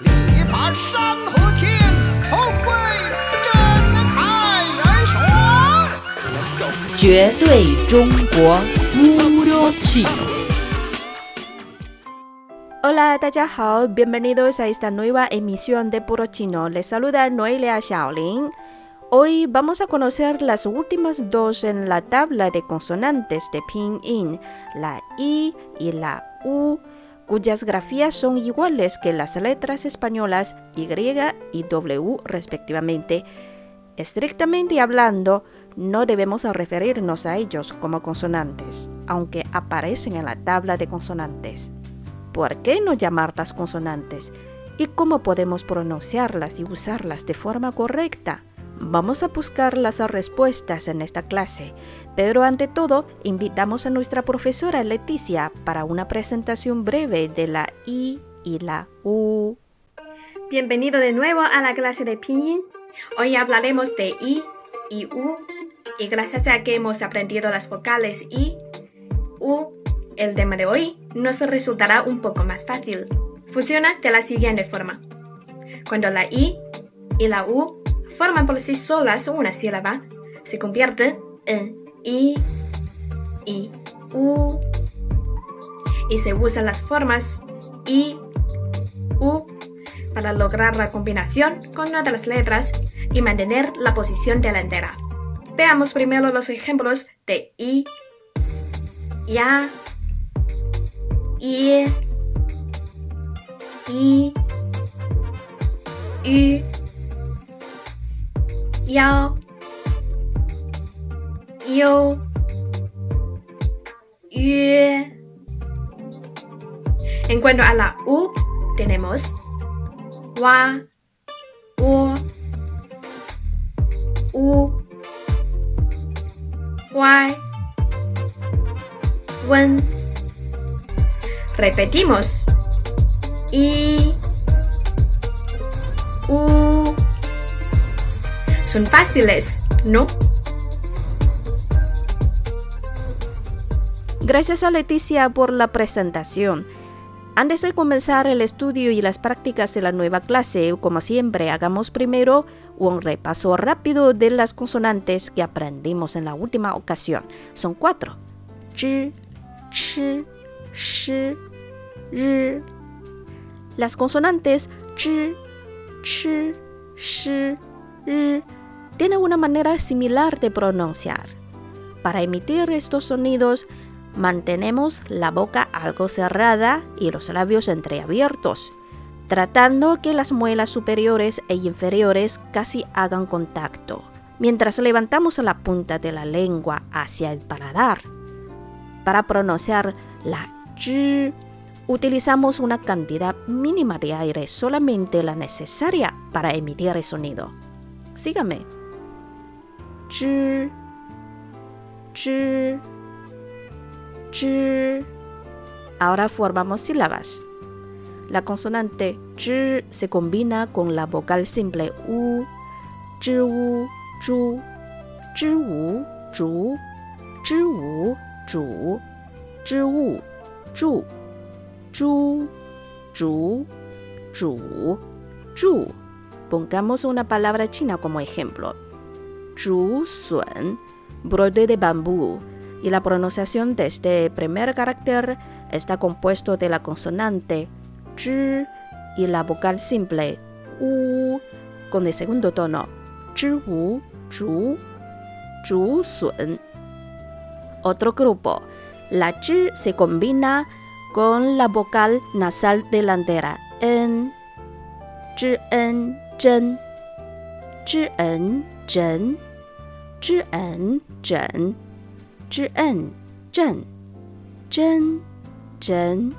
力拔山河天，宏伟震撼人雄。绝对中国 Puro Chino. Hola, 大家好，bienvenidos a esta nueva emisión de Puro Chino. Les saluda Noelia Shaolin. Hoy vamos a conocer las últimas dos en la tabla de consonantes de Pinyin, la I y la U, cuyas grafías son iguales que las letras españolas Y y W respectivamente. Estrictamente hablando, no debemos referirnos a ellos como consonantes, aunque aparecen en la tabla de consonantes. ¿Por qué no llamarlas consonantes? ¿Y cómo podemos pronunciarlas y usarlas de forma correcta? Vamos a buscar las respuestas en esta clase, pero ante todo invitamos a nuestra profesora Leticia para una presentación breve de la I y la U. Bienvenido de nuevo a la clase de Pinyin. Hoy hablaremos de I y U y gracias a que hemos aprendido las vocales I, U, el tema de hoy nos resultará un poco más fácil. Funciona de la siguiente forma. Cuando la I y la U forman por sí solas una sílaba, se convierten en I, I, U. Y se usan las formas I, U para lograr la combinación con una de las letras y mantener la posición de la entera. Veamos primero los ejemplos de I, Ya, I, I, Ü, Yao, Yo, Yue. En cuanto a la U, tenemos Wa, U, U, Wen. Repetimos. I, U. Son fáciles, ¿no? Gracias a Leticia por la presentación. Antes de comenzar el estudio y las prácticas de la nueva clase, como siempre, hagamos primero un repaso rápido de las consonantes que aprendimos en la última ocasión. Son cuatro. Zhi, chi, shi, ri. Las consonantes zhi, chi, shi, ri tienen una manera similar de pronunciar. Para emitir estos sonidos, mantenemos la boca algo cerrada y los labios entreabiertos, tratando que las muelas superiores e inferiores casi hagan contacto, mientras levantamos la punta de la lengua hacia el paladar. Para pronunciar la ch, utilizamos una cantidad mínima de aire, solamente la necesaria para emitir el sonido. Sígame. Ch, ch, ch. Ahora formamos sílabas. La consonante ch se combina con la vocal simple u, zhi u, zhu, zhi u, zhu, zhi u, zhu, zhi u, zhu, zhu, zhu, zhu, zhu. Pongamos una palabra china como ejemplo. Zhu Sun, brote de bambú, y la pronunciación de este primer carácter está compuesto de la consonante zhi y la vocal simple u con el segundo tono zhi wu zhu zhu sun. Otro grupo, la zhi se combina con la vocal nasal delantera en zhi en zhen en zhen zhi en zhen zhi en zhen zhen zhen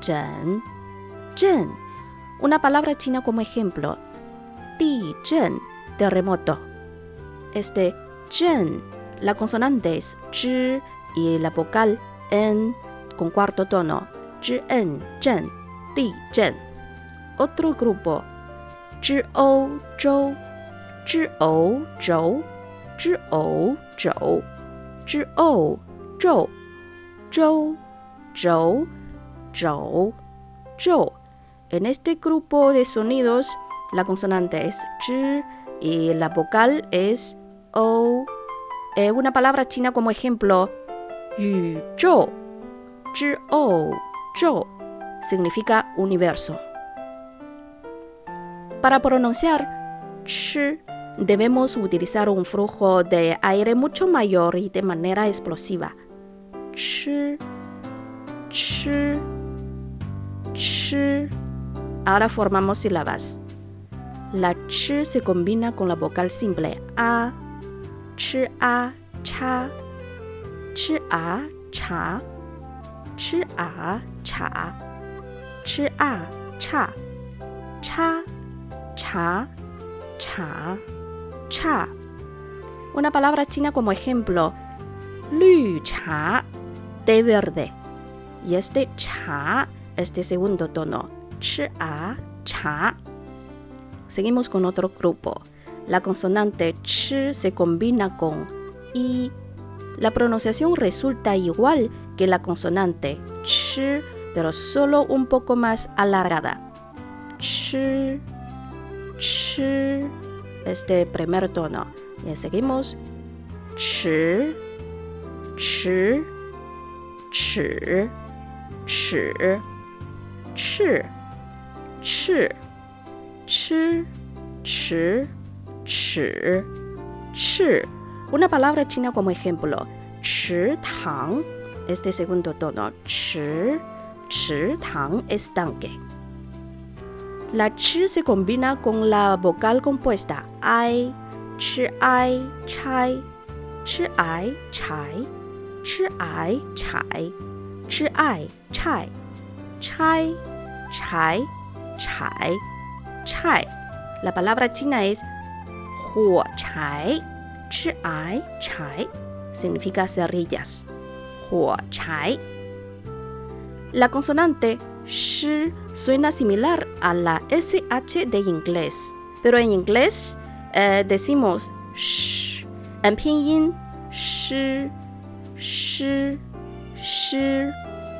zhen zhen. Una palabra china como ejemplo. Di zhen, terremoto. Este zhen, la consonante es zhi y la vocal en con cuarto tono. Zhi en zhen, di zhen. Otro grupo. Zhi o zhou, zhi o zhou, zhi o zhou, zhi o zhou, zhou, zhou, zhou, zhou. En este grupo de sonidos, la consonante es zhi y la vocal es o. Eh, una palabra china como ejemplo, yu zhou, zhi o, zhou, significa universo. Para pronunciar ch, debemos utilizar un flujo de aire mucho mayor y de manera explosiva. Ch, ch, ch. Ahora formamos sílabas. La ch se combina con la vocal simple a, ch a, cha, ch a, cha, ch a, cha, ch a, cha, cha, cha, cha. Una palabra china como ejemplo, lü cha, té verde. Y este cha es de segundo tono, ch a, cha. Seguimos con otro grupo. La consonante ch se combina con i. La pronunciación resulta igual que la consonante ch, pero solo un poco más alargada. Ch, ch, este primer tono. Y seguimos ch, ch, ch, ch, ch, ch, ch, ch, ch, ch. Una palabra china como ejemplo, chi este segundo tono, chi, chi tang, estanque. La ch se combina con la vocal compuesta. Ai, chi ai, chai, chi ai, chai, chi ai, chai, chi ai, chai, chai, chai, chai, chai. La palabra china es huo chai, chi ai, chai, significa cerillas. Huo chai. La consonante sh suena similar a la SH de inglés, pero en inglés eh, decimos sh. En pinyin, sh, sh, sh.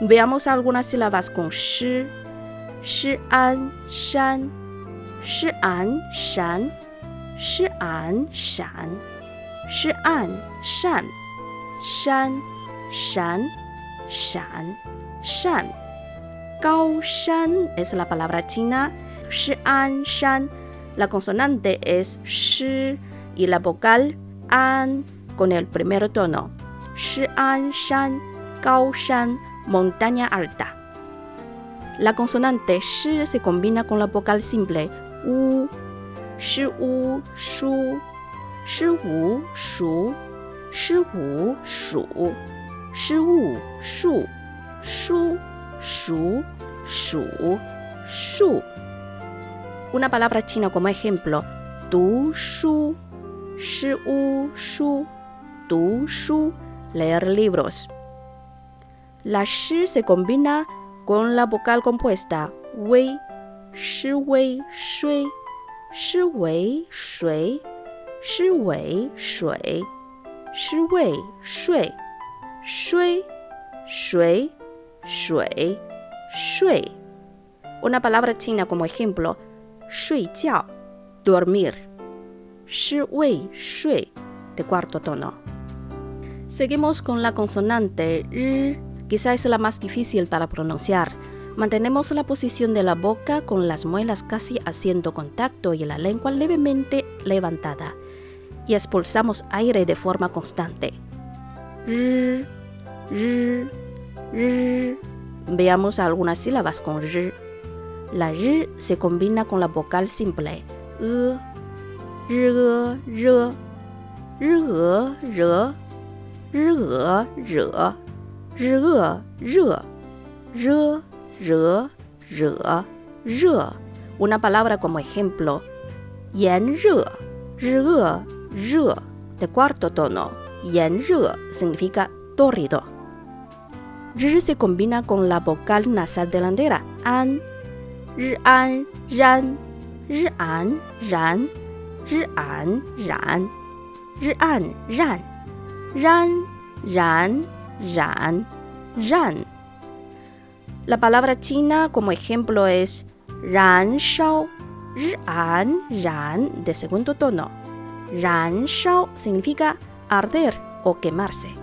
Veamos algunas sílabas con sh. Shi an, shan. Shi an, shan. Shi an, shan. Shi an, shan. Shan, shan, shan, shan. Gao Shan es la palabra china. Shi an shan. La consonante es shi y la vocal an con el primer tono. Shi an shan, Gao montaña alta. La consonante shi se combina con la vocal simple u. Shi u shu. Shi wu shu. Shi wu shu. Shi wu shu. Shu shu, shu. Una palabra china como ejemplo, du shu, shi shu, du shu, leer libros. La shi se combina con la vocal compuesta. Wei, shi wei shui, shi wei shui, shi wei shui, shi wei shui, shui, shui, shui, shui. Una palabra china como ejemplo, shui jiao, dormir. Shi shui, de cuarto tono. Seguimos con la consonante r, quizá es la más difícil para pronunciar. Mantenemos la posición de la boca con las muelas casi haciendo contacto y la lengua levemente levantada. Y expulsamos aire de forma constante. R, r, r. Veamos algunas sílabas con r. La r se combina con la vocal simple e, r, r, re, r, re, r, re, r, re, re, re. Una palabra como ejemplo, yan re, re, re, de cuarto tono. Yan re significa torrido. R se combina con la vocal nasal delantera an, an, ran, an, ran, an, ran, an, ran, ran, ran, ran, ran. La palabra china como ejemplo es ran shao, ran, ran de segundo tono. Ran shao significa arder o quemarse.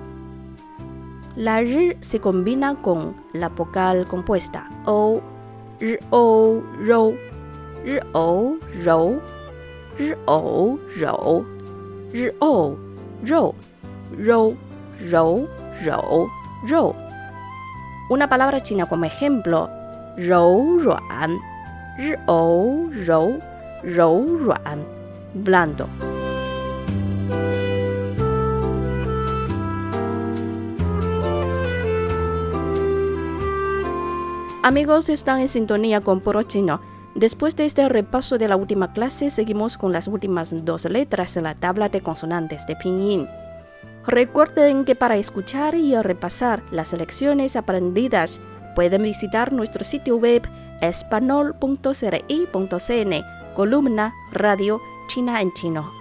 La r se combina con la vocal compuesta o, r o, ro, r o, ro, r o, ro, r o, ro, ro, ro, ro, ro. Una palabra china como ejemplo, rou ruan, r o, ro, rou ruan, blando. Amigos, están en sintonía con Puro Chino. Después de este repaso de la última clase, seguimos con las últimas dos letras de la tabla de consonantes de Pinyin. Recuerden que para escuchar y repasar las lecciones aprendidas, pueden visitar nuestro sitio web espanol.cri.cn, columna Radio China en Chino.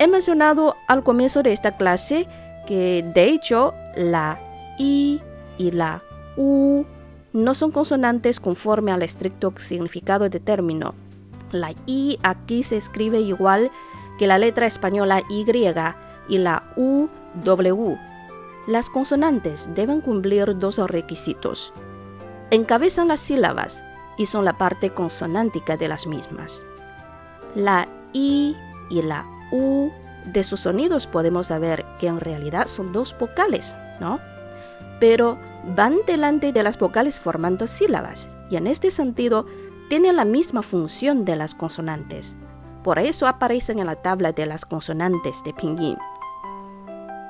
He mencionado al comienzo de esta clase que, de hecho, la I y la U no son consonantes conforme al estricto significado de término. La I aquí se escribe igual que la letra española Y y la UW. Las consonantes deben cumplir dos requisitos. Encabezan las sílabas y son la parte consonántica de las mismas. La I y la U de sus sonidos podemos saber que en realidad son dos vocales, ¿no? pero van delante de las vocales formando sílabas y en este sentido tienen la misma función de las consonantes. Por eso aparecen en la tabla de las consonantes de Pinyin.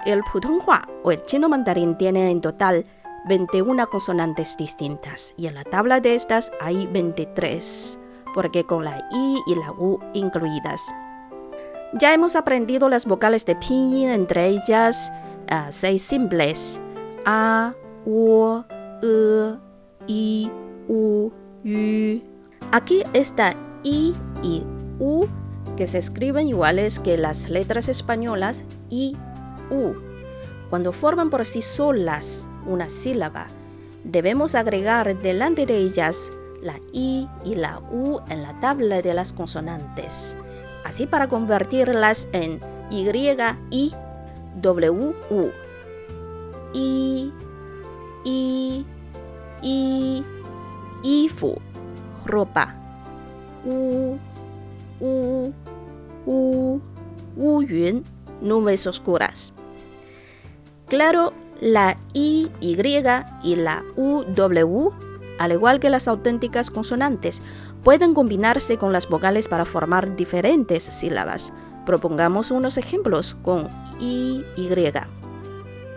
El Putonghua o el chino mandarín tiene en total 21 consonantes distintas y en la tabla de estas hay 23, porque con la I y la U incluidas. Ya hemos aprendido las vocales de Pinyin, entre ellas uh, seis simples a, u, e, i, u, yu. Aquí está i y u que se escriben iguales que las letras españolas i, u. Cuando forman por sí solas una sílaba, debemos agregar delante de ellas la i y la u en la tabla de las consonantes, así para convertirlas en y, i, w, u i, i, i, ropa, u, u, u, nubes oscuras. Claro, la I, Y y la UW, al igual que las auténticas consonantes, pueden combinarse con las vocales para formar diferentes sílabas. Propongamos unos ejemplos con I, Y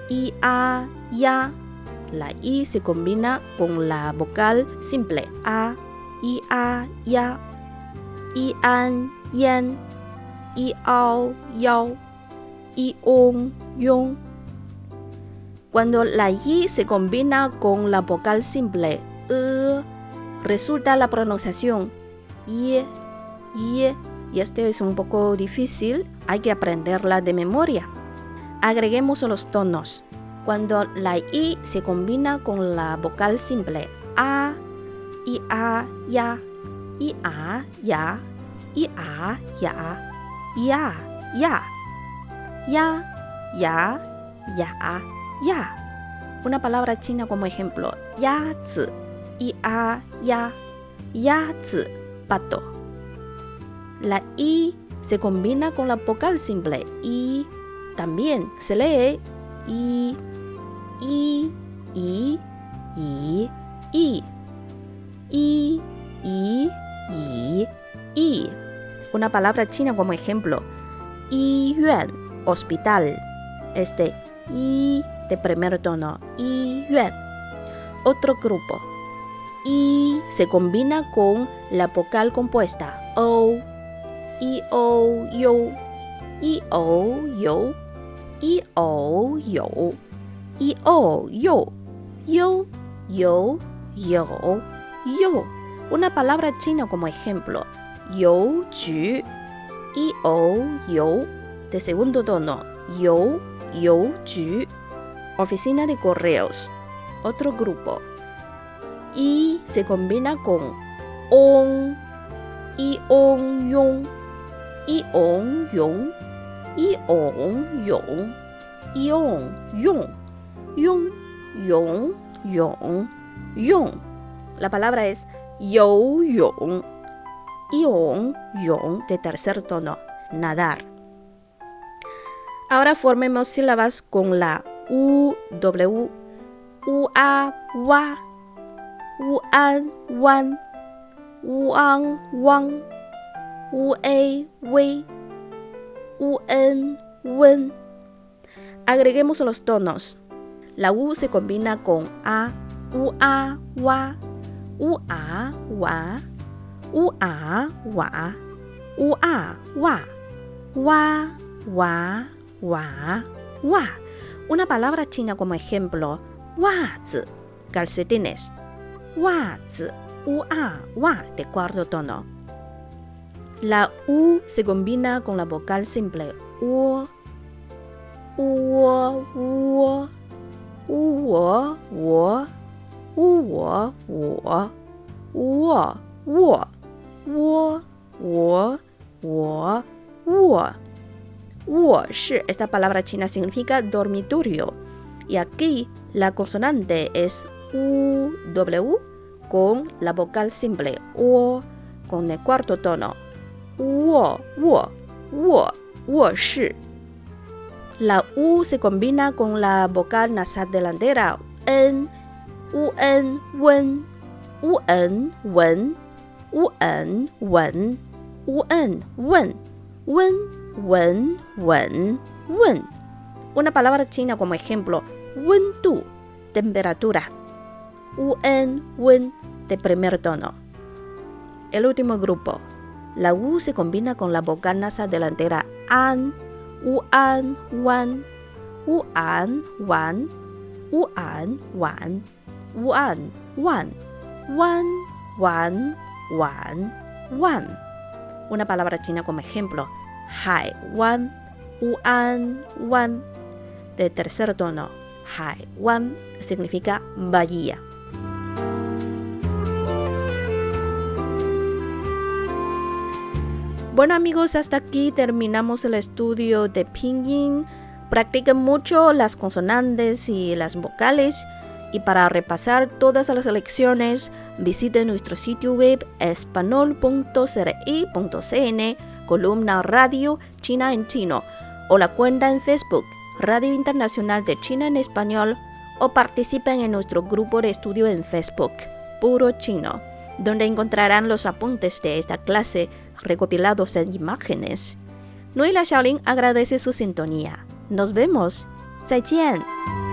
i, a, ya. La i se combina con la vocal simple a, i, a, ya. I, an, yan. I, ao, yao. I, on, yong. Cuando la i se combina con la vocal simple e, resulta la pronunciación y, y, y este es un poco difícil, hay que aprenderla de memoria. Agreguemos los tonos. Cuando la i se combina con la vocal simple a, i, a, ya, i, a, ya, i, a, ya, ya, ya, ya, ya, ya, ya. Una palabra china como ejemplo, ya, zi, i, a, ya, ya, pato. La i se combina con la vocal simple i también se lee i, i, i, i, i, i, i, i, i. Una palabra china como ejemplo, i yuan, hospital. Este i de primer tono, i yuan. Otro grupo, i se combina con la vocal compuesta. O, i, o, yo, i, o, yo. I o yo i o yo yo yo yo una palabra china como ejemplo. Yo ju i o yo. De segundo tono. Yo yo oficina de correos. Otro grupo. Y se combina con ion, ion, yong, ion, yong, ion, yong, ion, yong, yong, yong, yong, yong. La palabra es yo, yong, ion, yong de tercer tono, nadar. Ahora formemos sílabas con la u, w, u, a, wa, u, an, wan, u, an, wang, u, a, wei, u, en, wen. Agreguemos los tonos. La u se combina con a, u, a, wa, u, a, wa, u, a, wa, u, a, wa, wa, wa, wa, wa. Una palabra china como ejemplo, wazi, calcetines. Wazi, u, a, wa de cuarto tono. La u se combina con la vocal simple u, u, u, wo, u, wo, wo, wo, wo, wo, wo, wo, wo. Wo shi, esta palabra china significa dormitorio. Y aquí la consonante es u, w con la vocal simple o con el cuarto tono. Wo. La u se combina con la vocal nasal delantera en, u en, wen, u en, wen, u en, wen, u en, wen, wen, wen, wen, wen. Una palabra china como ejemplo, wen tu, temperatura. U en, wen, de primer tono. El último grupo. La U se combina con la vocal nasal delantera an, 乌安湾、乌安湾、乌安碗、乌安万、弯弯碗万。Una palabra china como ejemplo: Hai Wan, Wan. De tercer tono, Hai Wan significa bahía. Bueno amigos, hasta aquí terminamos el estudio de Pinyin. Practiquen mucho las consonantes y las vocales. Y para repasar todas las lecciones, visiten nuestro sitio web espanol.cri.cn, columna Radio China en Chino, o la cuenta en Facebook Radio Internacional de China en Español, o participen en nuestro grupo de estudio en Facebook, Puro Chino, donde encontrarán los apuntes de esta clase recopilados en imágenes. Noela Shaolin agradece su sintonía. Nos vemos. 再见。